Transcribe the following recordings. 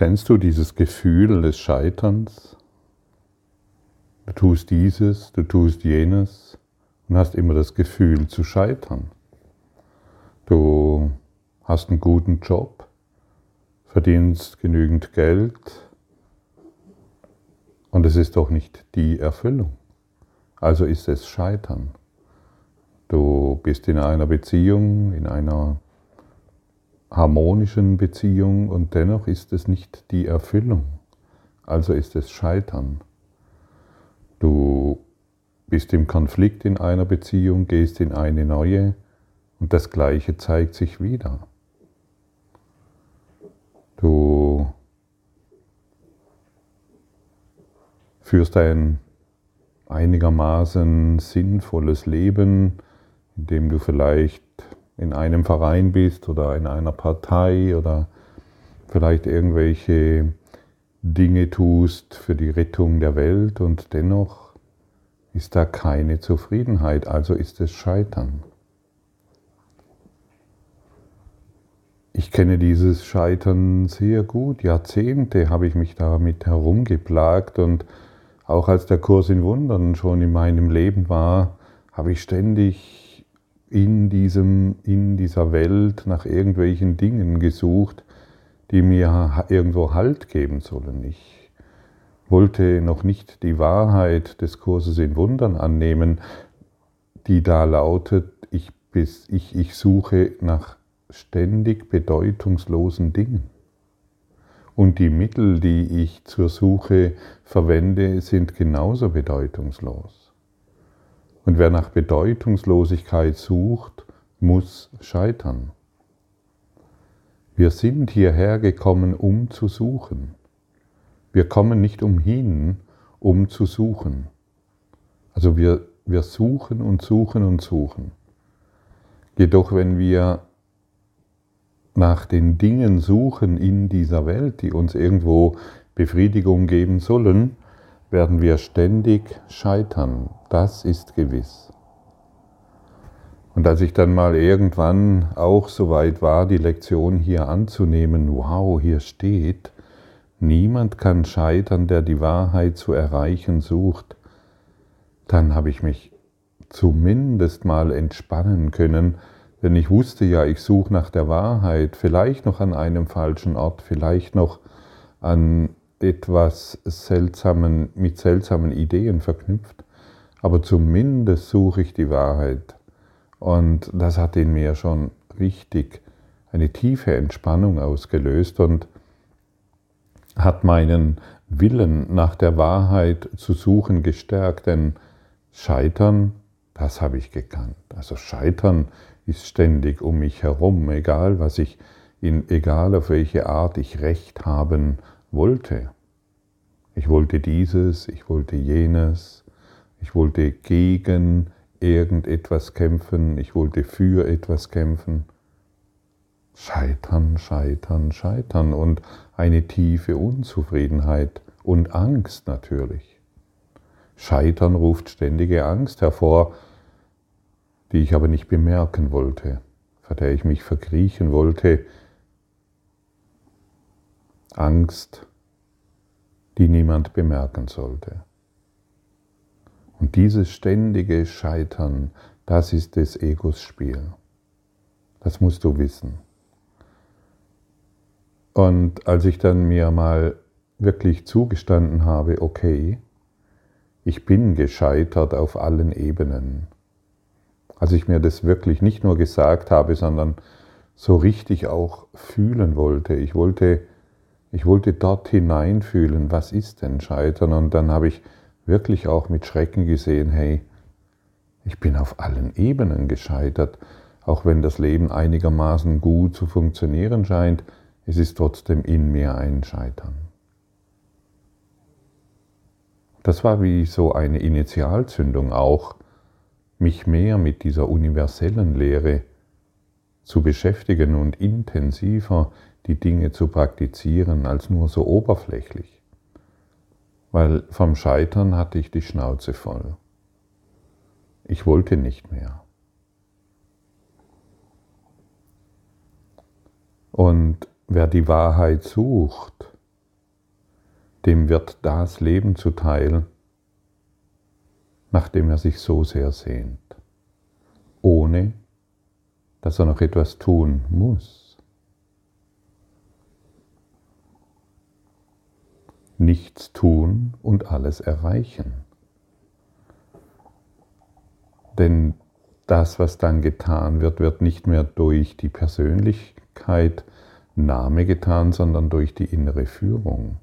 Kennst du dieses Gefühl des Scheiterns? Du tust dieses, du tust jenes und hast immer das Gefühl zu scheitern. Du hast einen guten Job, verdienst genügend Geld und es ist doch nicht die Erfüllung. Also ist es Scheitern. Du bist in einer Beziehung, in einer harmonischen Beziehung und dennoch ist es nicht die Erfüllung. Also ist es Scheitern. Du bist im Konflikt in einer Beziehung, gehst in eine neue und das Gleiche zeigt sich wieder. Du führst ein einigermaßen sinnvolles Leben, in dem du vielleicht in einem Verein bist oder in einer Partei oder vielleicht irgendwelche Dinge tust für die Rettung der Welt und dennoch ist da keine Zufriedenheit, also ist es Scheitern. Ich kenne dieses Scheitern sehr gut. Jahrzehnte habe ich mich damit herumgeplagt und auch als der Kurs in Wundern schon in meinem Leben war, habe ich ständig in, diesem, in dieser Welt nach irgendwelchen Dingen gesucht, die mir irgendwo Halt geben sollen. Ich wollte noch nicht die Wahrheit des Kurses in Wundern annehmen, die da lautet, ich, ich, ich suche nach ständig bedeutungslosen Dingen. Und die Mittel, die ich zur Suche verwende, sind genauso bedeutungslos. Und wer nach Bedeutungslosigkeit sucht, muss scheitern. Wir sind hierher gekommen, um zu suchen. Wir kommen nicht umhin, um zu suchen. Also wir, wir suchen und suchen und suchen. Jedoch wenn wir nach den Dingen suchen in dieser Welt, die uns irgendwo Befriedigung geben sollen, werden wir ständig scheitern. Das ist gewiss. Und als ich dann mal irgendwann auch so weit war, die Lektion hier anzunehmen, wow, hier steht, niemand kann scheitern, der die Wahrheit zu erreichen sucht, dann habe ich mich zumindest mal entspannen können, denn ich wusste ja, ich suche nach der Wahrheit, vielleicht noch an einem falschen Ort, vielleicht noch an etwas seltsamen, mit seltsamen Ideen verknüpft, aber zumindest suche ich die Wahrheit. Und das hat in mir schon richtig eine tiefe Entspannung ausgelöst und hat meinen Willen nach der Wahrheit zu suchen gestärkt, denn Scheitern, das habe ich gekannt. Also Scheitern ist ständig um mich herum, egal was ich in, egal auf welche Art ich Recht haben wollte. Ich wollte dieses, ich wollte jenes, ich wollte gegen irgendetwas kämpfen, ich wollte für etwas kämpfen. Scheitern, scheitern, scheitern und eine tiefe Unzufriedenheit und Angst natürlich. Scheitern ruft ständige Angst hervor, die ich aber nicht bemerken wollte, vor der ich mich verkriechen wollte, Angst, die niemand bemerken sollte. Und dieses ständige Scheitern, das ist des Egos Spiel. Das musst du wissen. Und als ich dann mir mal wirklich zugestanden habe, okay, ich bin gescheitert auf allen Ebenen. Als ich mir das wirklich nicht nur gesagt habe, sondern so richtig auch fühlen wollte. Ich wollte ich wollte dort hineinfühlen, was ist denn Scheitern? Und dann habe ich wirklich auch mit Schrecken gesehen, hey, ich bin auf allen Ebenen gescheitert, auch wenn das Leben einigermaßen gut zu funktionieren scheint, es ist trotzdem in mir ein Scheitern. Das war wie so eine Initialzündung auch, mich mehr mit dieser universellen Lehre zu beschäftigen und intensiver die Dinge zu praktizieren, als nur so oberflächlich. Weil vom Scheitern hatte ich die Schnauze voll. Ich wollte nicht mehr. Und wer die Wahrheit sucht, dem wird das Leben zuteil, nach dem er sich so sehr sehnt, ohne dass er noch etwas tun muss. Nichts tun und alles erreichen. Denn das, was dann getan wird, wird nicht mehr durch die Persönlichkeit Name getan, sondern durch die innere Führung.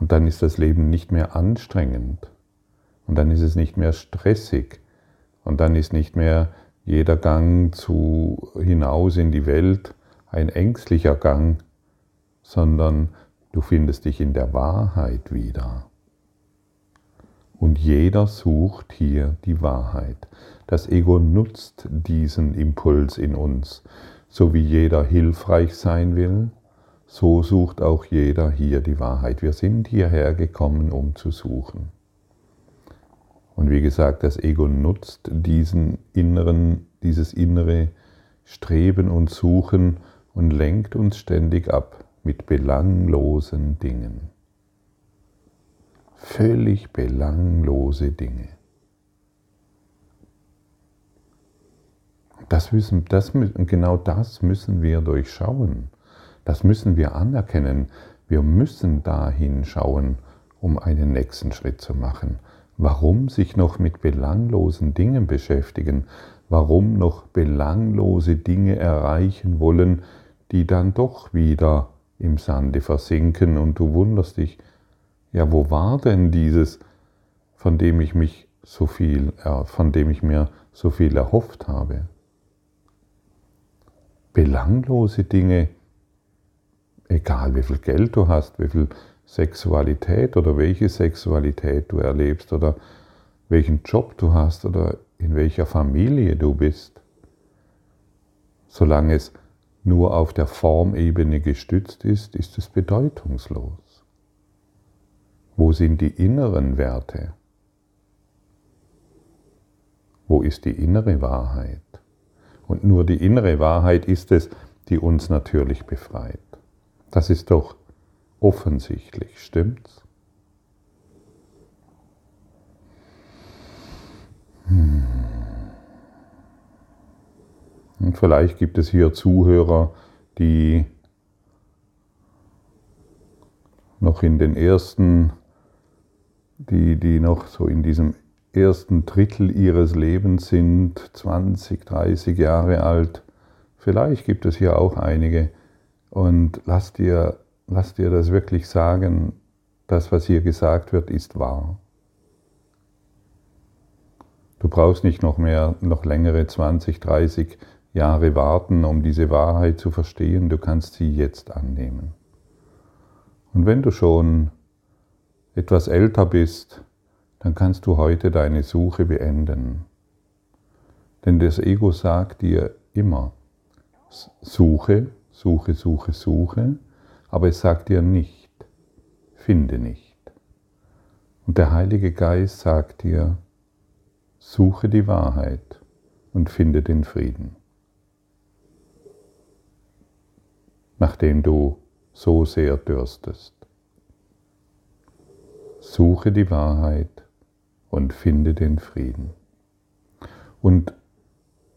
Und dann ist das Leben nicht mehr anstrengend. Und dann ist es nicht mehr stressig. Und dann ist nicht mehr jeder Gang zu hinaus in die Welt ein ängstlicher Gang, sondern du findest dich in der Wahrheit wieder. Und jeder sucht hier die Wahrheit. Das Ego nutzt diesen Impuls in uns. So wie jeder hilfreich sein will, so sucht auch jeder hier die Wahrheit. Wir sind hierher gekommen, um zu suchen. Und wie gesagt, das Ego nutzt diesen inneren, dieses innere Streben und Suchen und lenkt uns ständig ab mit belanglosen Dingen. Völlig belanglose Dinge. Das müssen, das, genau das müssen wir durchschauen. Das müssen wir anerkennen. Wir müssen dahin schauen, um einen nächsten Schritt zu machen. Warum sich noch mit belanglosen Dingen beschäftigen? Warum noch belanglose Dinge erreichen wollen, die dann doch wieder im Sande versinken und du wunderst dich, ja, wo war denn dieses, von dem ich mich so viel, von dem ich mir so viel erhofft habe? Belanglose Dinge, egal wie viel Geld du hast, wie viel Sexualität oder welche Sexualität du erlebst oder welchen Job du hast oder in welcher Familie du bist, solange es nur auf der Formebene gestützt ist, ist es bedeutungslos. Wo sind die inneren Werte? Wo ist die innere Wahrheit? Und nur die innere Wahrheit ist es, die uns natürlich befreit. Das ist doch offensichtlich, stimmt's? Hm. Und vielleicht gibt es hier Zuhörer, die noch in den ersten, die, die noch so in diesem ersten Drittel ihres Lebens sind, 20, 30 Jahre alt. Vielleicht gibt es hier auch einige. Und lass dir lass dir das wirklich sagen, das, was hier gesagt wird, ist wahr. Du brauchst nicht noch mehr, noch längere 20, 30 Jahre warten, um diese Wahrheit zu verstehen. Du kannst sie jetzt annehmen. Und wenn du schon etwas älter bist, dann kannst du heute deine Suche beenden. Denn das Ego sagt dir immer, suche, suche, suche, suche, aber es sagt dir nicht, finde nicht. Und der Heilige Geist sagt dir, suche die Wahrheit und finde den Frieden. Nachdem du so sehr dürstest. Suche die Wahrheit und finde den Frieden. Und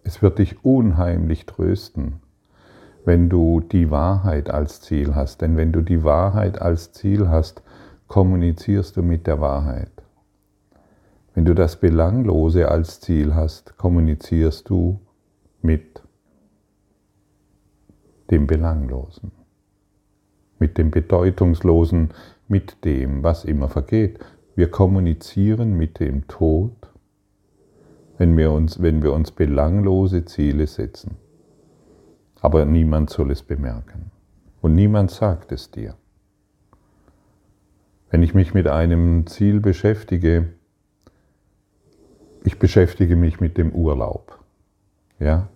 es wird dich unheimlich trösten, wenn du die Wahrheit als Ziel hast. Denn wenn du die Wahrheit als Ziel hast, kommunizierst du mit der Wahrheit. Wenn du das Belanglose als Ziel hast, kommunizierst du mit dem Belanglosen, mit dem Bedeutungslosen, mit dem, was immer vergeht. Wir kommunizieren mit dem Tod, wenn wir uns, wenn wir uns belanglose Ziele setzen aber niemand soll es bemerken. Und niemand sagt es dir. Wenn ich mich mit einem Ziel beschäftige, ich beschäftige mich mit dem Urlaub, ja,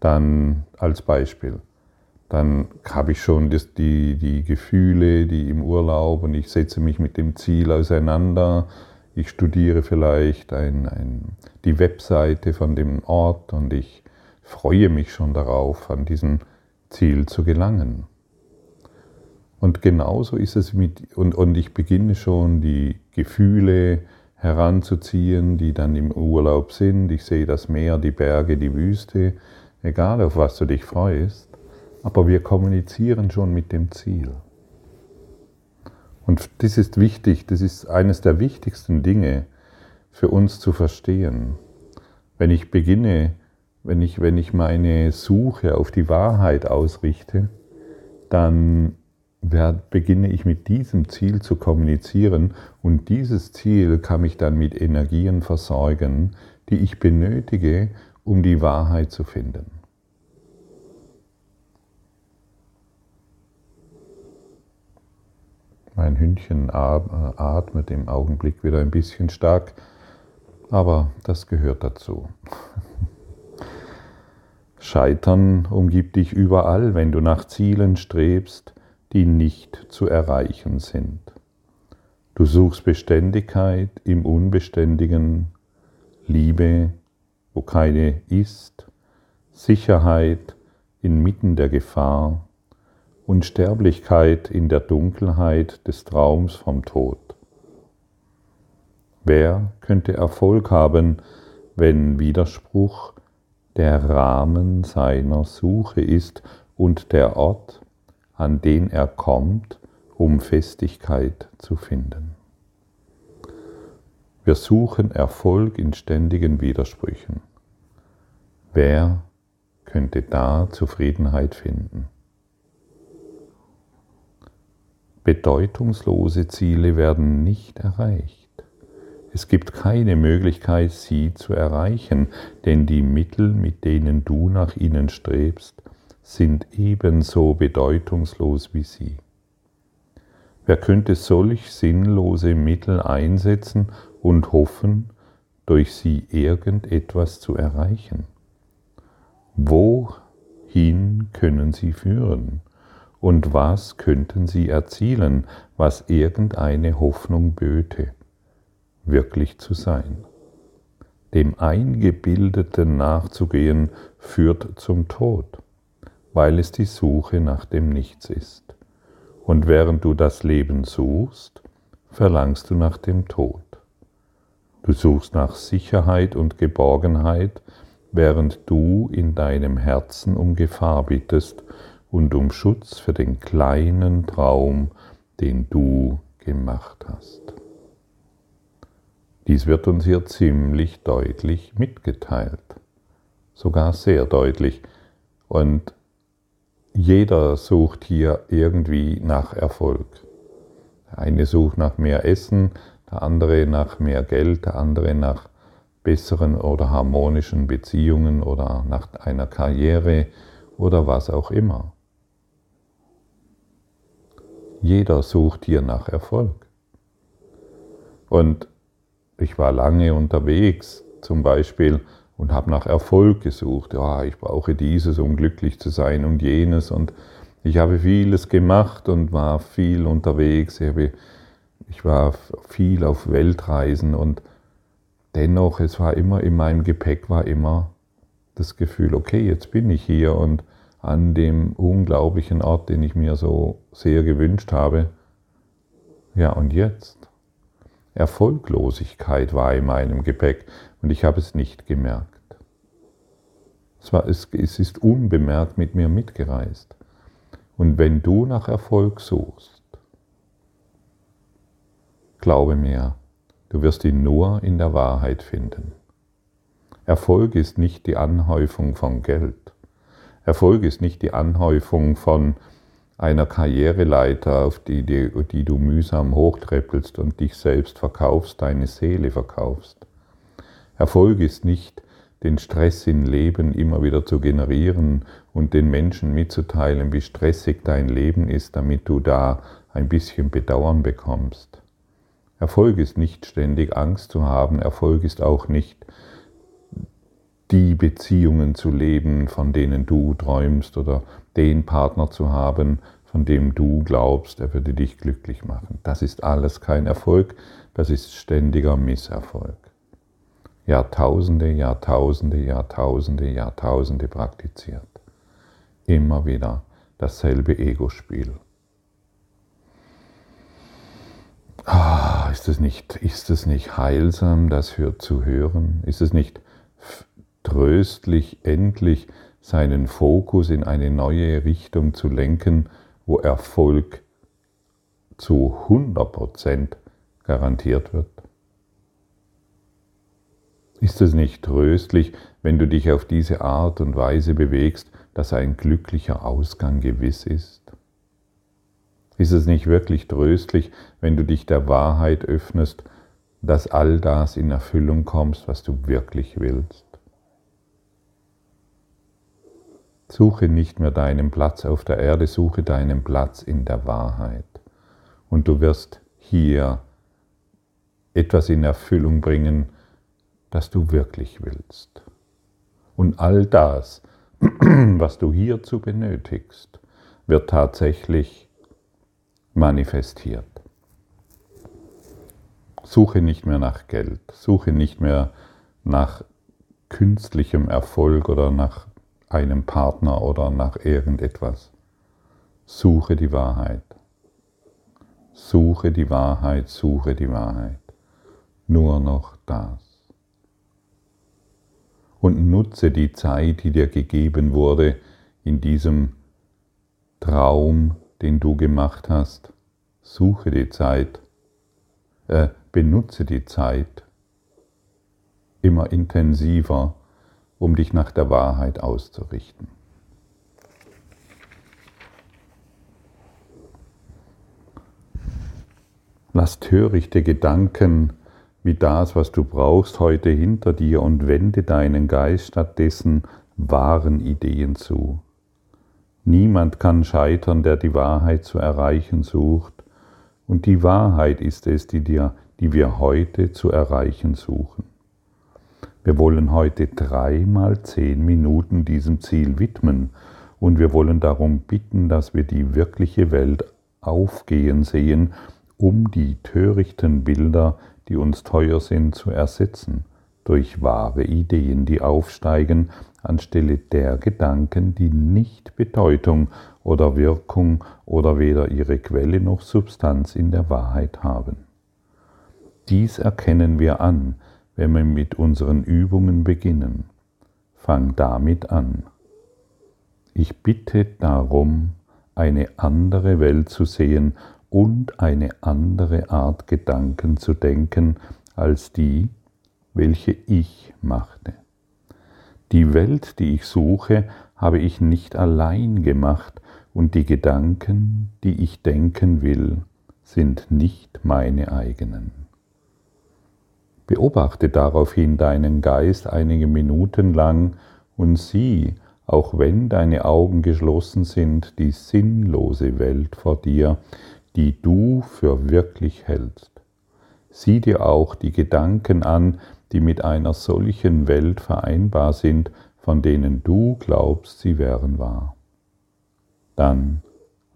dann als Beispiel, dann habe ich schon das, die, die Gefühle, die im Urlaub und ich setze mich mit dem Ziel auseinander. Ich studiere vielleicht ein, ein, die Webseite von dem Ort und ich freue mich schon darauf, an diesem Ziel zu gelangen. Und genauso ist es mit, und, und ich beginne schon die Gefühle heranzuziehen, die dann im Urlaub sind. Ich sehe das Meer, die Berge, die Wüste, egal auf was du dich freust. Aber wir kommunizieren schon mit dem Ziel. Und das ist wichtig, das ist eines der wichtigsten Dinge für uns zu verstehen. Wenn ich beginne, wenn ich, wenn ich meine Suche auf die Wahrheit ausrichte, dann beginne ich mit diesem Ziel zu kommunizieren und dieses Ziel kann mich dann mit Energien versorgen, die ich benötige, um die Wahrheit zu finden. Mein Hündchen atmet im Augenblick wieder ein bisschen stark, aber das gehört dazu. Scheitern umgibt dich überall, wenn du nach Zielen strebst, die nicht zu erreichen sind. Du suchst Beständigkeit im Unbeständigen, Liebe, wo keine ist, Sicherheit inmitten der Gefahr, Unsterblichkeit in der Dunkelheit des Traums vom Tod. Wer könnte Erfolg haben, wenn Widerspruch der Rahmen seiner Suche ist und der Ort, an den er kommt, um Festigkeit zu finden. Wir suchen Erfolg in ständigen Widersprüchen. Wer könnte da Zufriedenheit finden? Bedeutungslose Ziele werden nicht erreicht. Es gibt keine Möglichkeit, sie zu erreichen, denn die Mittel, mit denen du nach ihnen strebst, sind ebenso bedeutungslos wie sie. Wer könnte solch sinnlose Mittel einsetzen und hoffen, durch sie irgendetwas zu erreichen? Wohin können sie führen? Und was könnten sie erzielen, was irgendeine Hoffnung böte, wirklich zu sein? Dem Eingebildeten nachzugehen führt zum Tod weil es die Suche nach dem Nichts ist. Und während du das Leben suchst, verlangst du nach dem Tod. Du suchst nach Sicherheit und Geborgenheit, während du in deinem Herzen um Gefahr bittest und um Schutz für den kleinen Traum, den du gemacht hast. Dies wird uns hier ziemlich deutlich mitgeteilt, sogar sehr deutlich. Und jeder sucht hier irgendwie nach Erfolg. Der eine sucht nach mehr Essen, der andere nach mehr Geld, der andere nach besseren oder harmonischen Beziehungen oder nach einer Karriere oder was auch immer. Jeder sucht hier nach Erfolg. Und ich war lange unterwegs, zum Beispiel und habe nach Erfolg gesucht. Ja, ich brauche dieses, um glücklich zu sein und jenes. Und ich habe vieles gemacht und war viel unterwegs. Ich, habe, ich war viel auf Weltreisen und dennoch, es war immer in meinem Gepäck, war immer das Gefühl, okay, jetzt bin ich hier und an dem unglaublichen Ort, den ich mir so sehr gewünscht habe. Ja, und jetzt? Erfolglosigkeit war in meinem Gepäck und ich habe es nicht gemerkt. Es, war, es, es ist unbemerkt mit mir mitgereist. Und wenn du nach Erfolg suchst, glaube mir, du wirst ihn nur in der Wahrheit finden. Erfolg ist nicht die Anhäufung von Geld. Erfolg ist nicht die Anhäufung von einer Karriereleiter, auf die, die, die du mühsam hochtreppelst und dich selbst verkaufst, deine Seele verkaufst. Erfolg ist nicht, den Stress im Leben immer wieder zu generieren und den Menschen mitzuteilen, wie stressig dein Leben ist, damit du da ein bisschen Bedauern bekommst. Erfolg ist nicht ständig Angst zu haben, Erfolg ist auch nicht die Beziehungen zu leben, von denen du träumst oder den Partner zu haben, von dem du glaubst, er würde dich glücklich machen. Das ist alles kein Erfolg, das ist ständiger Misserfolg. Jahrtausende, Jahrtausende, Jahrtausende, Jahrtausende praktiziert. Immer wieder dasselbe Ego-Spiel. Ah, ist es nicht, ist es nicht heilsam, das zu hören? Ist es nicht tröstlich, endlich seinen Fokus in eine neue Richtung zu lenken, wo Erfolg zu 100% garantiert wird? Ist es nicht tröstlich, wenn du dich auf diese Art und Weise bewegst, dass ein glücklicher Ausgang gewiss ist? Ist es nicht wirklich tröstlich, wenn du dich der Wahrheit öffnest, dass all das in Erfüllung kommst, was du wirklich willst? Suche nicht mehr deinen Platz auf der Erde, suche deinen Platz in der Wahrheit. Und du wirst hier etwas in Erfüllung bringen, das du wirklich willst. Und all das, was du hierzu benötigst, wird tatsächlich manifestiert. Suche nicht mehr nach Geld, suche nicht mehr nach künstlichem Erfolg oder nach einem Partner oder nach irgendetwas. Suche die Wahrheit. Suche die Wahrheit, suche die Wahrheit. Nur noch das. Und nutze die Zeit, die dir gegeben wurde, in diesem Traum, den du gemacht hast. Suche die Zeit, äh, benutze die Zeit immer intensiver um dich nach der Wahrheit auszurichten. Lass törichte Gedanken wie das, was du brauchst, heute hinter dir und wende deinen Geist stattdessen wahren Ideen zu. Niemand kann scheitern, der die Wahrheit zu erreichen sucht, und die Wahrheit ist es, die, dir, die wir heute zu erreichen suchen. Wir wollen heute dreimal zehn Minuten diesem Ziel widmen und wir wollen darum bitten, dass wir die wirkliche Welt aufgehen sehen, um die törichten Bilder, die uns teuer sind, zu ersetzen durch wahre Ideen, die aufsteigen, anstelle der Gedanken, die nicht Bedeutung oder Wirkung oder weder ihre Quelle noch Substanz in der Wahrheit haben. Dies erkennen wir an, wenn wir mit unseren Übungen beginnen. Fang damit an. Ich bitte darum, eine andere Welt zu sehen und eine andere Art Gedanken zu denken als die, welche ich machte. Die Welt, die ich suche, habe ich nicht allein gemacht und die Gedanken, die ich denken will, sind nicht meine eigenen. Beobachte daraufhin deinen Geist einige Minuten lang und sieh, auch wenn deine Augen geschlossen sind, die sinnlose Welt vor dir, die du für wirklich hältst. Sieh dir auch die Gedanken an, die mit einer solchen Welt vereinbar sind, von denen du glaubst, sie wären wahr. Dann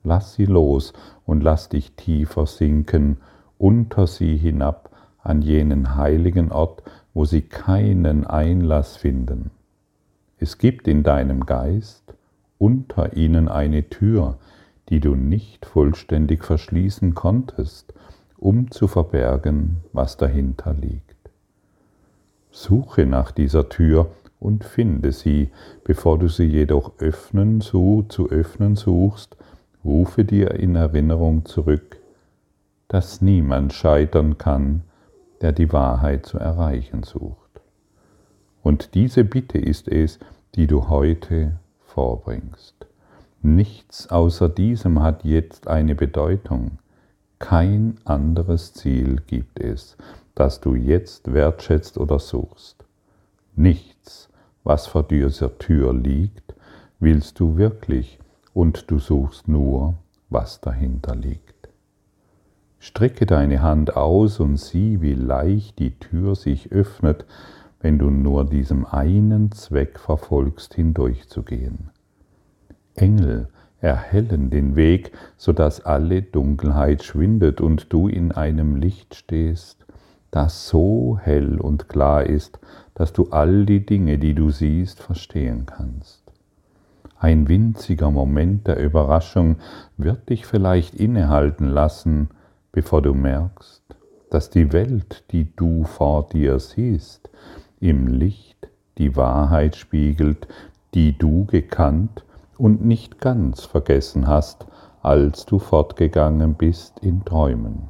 lass sie los und lass dich tiefer sinken, unter sie hinab, an jenen heiligen Ort, wo sie keinen Einlass finden. Es gibt in deinem Geist unter ihnen eine Tür, die du nicht vollständig verschließen konntest, um zu verbergen, was dahinter liegt. Suche nach dieser Tür und finde sie, bevor du sie jedoch öffnen, so zu öffnen suchst, rufe dir in Erinnerung zurück, dass niemand scheitern kann, der die Wahrheit zu erreichen sucht. Und diese Bitte ist es, die du heute vorbringst. Nichts außer diesem hat jetzt eine Bedeutung. Kein anderes Ziel gibt es, das du jetzt wertschätzt oder suchst. Nichts, was vor dieser Tür liegt, willst du wirklich und du suchst nur, was dahinter liegt. Strecke deine Hand aus und sieh, wie leicht die Tür sich öffnet, wenn du nur diesem einen Zweck verfolgst, hindurchzugehen. Engel erhellen den Weg, so dass alle Dunkelheit schwindet und du in einem Licht stehst, das so hell und klar ist, dass du all die Dinge, die du siehst, verstehen kannst. Ein winziger Moment der Überraschung wird dich vielleicht innehalten lassen, bevor du merkst, dass die Welt, die du vor dir siehst, im Licht die Wahrheit spiegelt, die du gekannt und nicht ganz vergessen hast, als du fortgegangen bist in Träumen.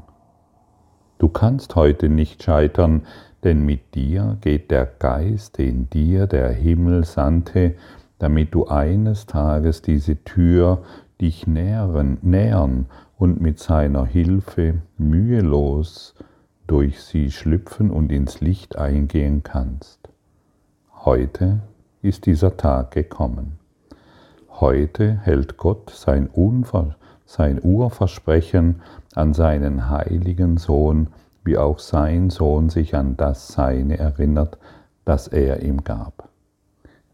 Du kannst heute nicht scheitern, denn mit dir geht der Geist, den dir der Himmel sandte, damit du eines Tages diese Tür dich nähern, nähern und mit seiner Hilfe mühelos durch sie schlüpfen und ins Licht eingehen kannst. Heute ist dieser Tag gekommen. Heute hält Gott sein, Unver sein Urversprechen an seinen heiligen Sohn, wie auch sein Sohn sich an das Seine erinnert, das er ihm gab.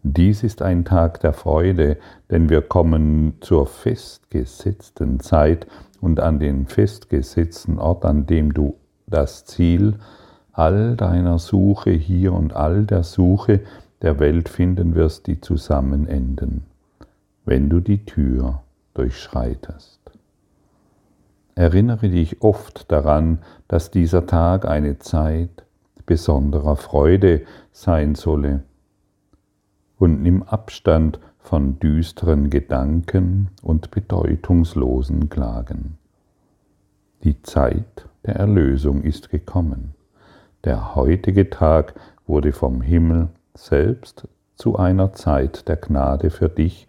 Dies ist ein Tag der Freude, denn wir kommen zur festgesetzten Zeit und an den festgesetzten Ort, an dem du das Ziel all deiner Suche hier und all der Suche der Welt finden wirst, die zusammen enden, wenn du die Tür durchschreitest. Erinnere dich oft daran, dass dieser Tag eine Zeit besonderer Freude sein solle und nimm Abstand von düsteren Gedanken und bedeutungslosen Klagen. Die Zeit der Erlösung ist gekommen. Der heutige Tag wurde vom Himmel selbst zu einer Zeit der Gnade für dich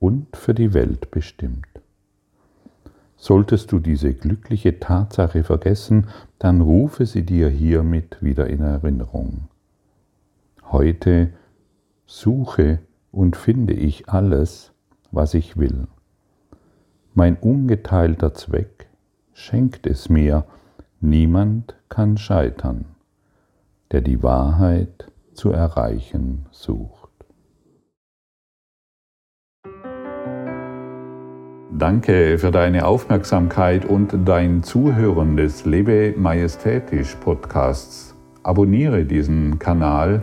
und für die Welt bestimmt. Solltest du diese glückliche Tatsache vergessen, dann rufe sie dir hiermit wieder in Erinnerung. Heute suche und finde ich alles, was ich will. Mein ungeteilter Zweck schenkt es mir, niemand kann scheitern, der die Wahrheit zu erreichen sucht. Danke für deine Aufmerksamkeit und dein Zuhören des Lebe Majestätisch Podcasts. Abonniere diesen Kanal